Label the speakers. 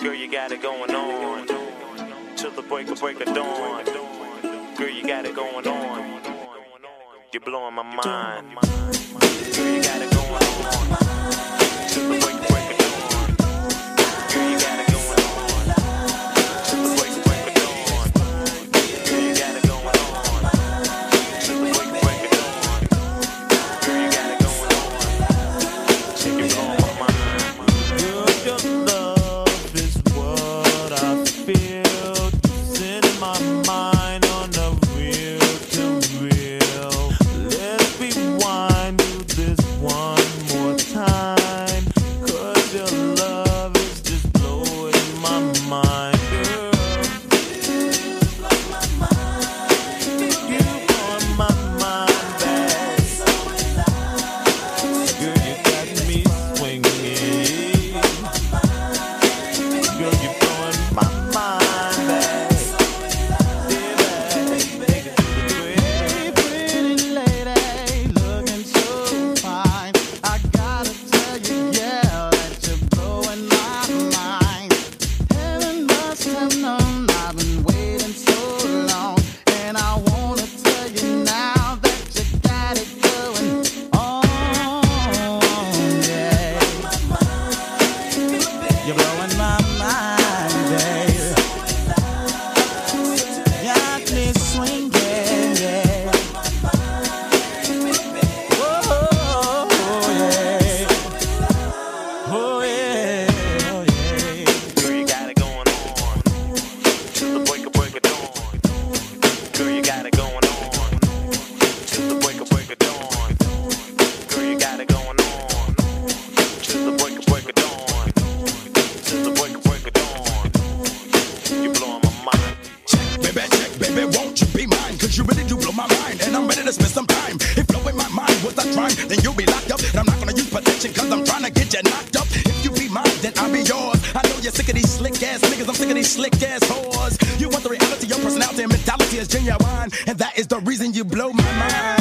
Speaker 1: Girl, you got it going on. Till the break of break of dawn. Girl, you got it going on. You're blowing my mind. Girl, you got it going on.
Speaker 2: Feel.
Speaker 3: Cause you really do blow my mind, and I'm ready to spend some time. If blowing my mind was a crime, then you'll be locked up. And I'm not gonna use protection, cause I'm trying to get you knocked up. If you be mine, then I'll be yours. I know you're sick of these slick ass niggas, I'm sick of these slick ass whores. You want the reality, your personality and mentality is genuine, and that is the reason you blow my mind.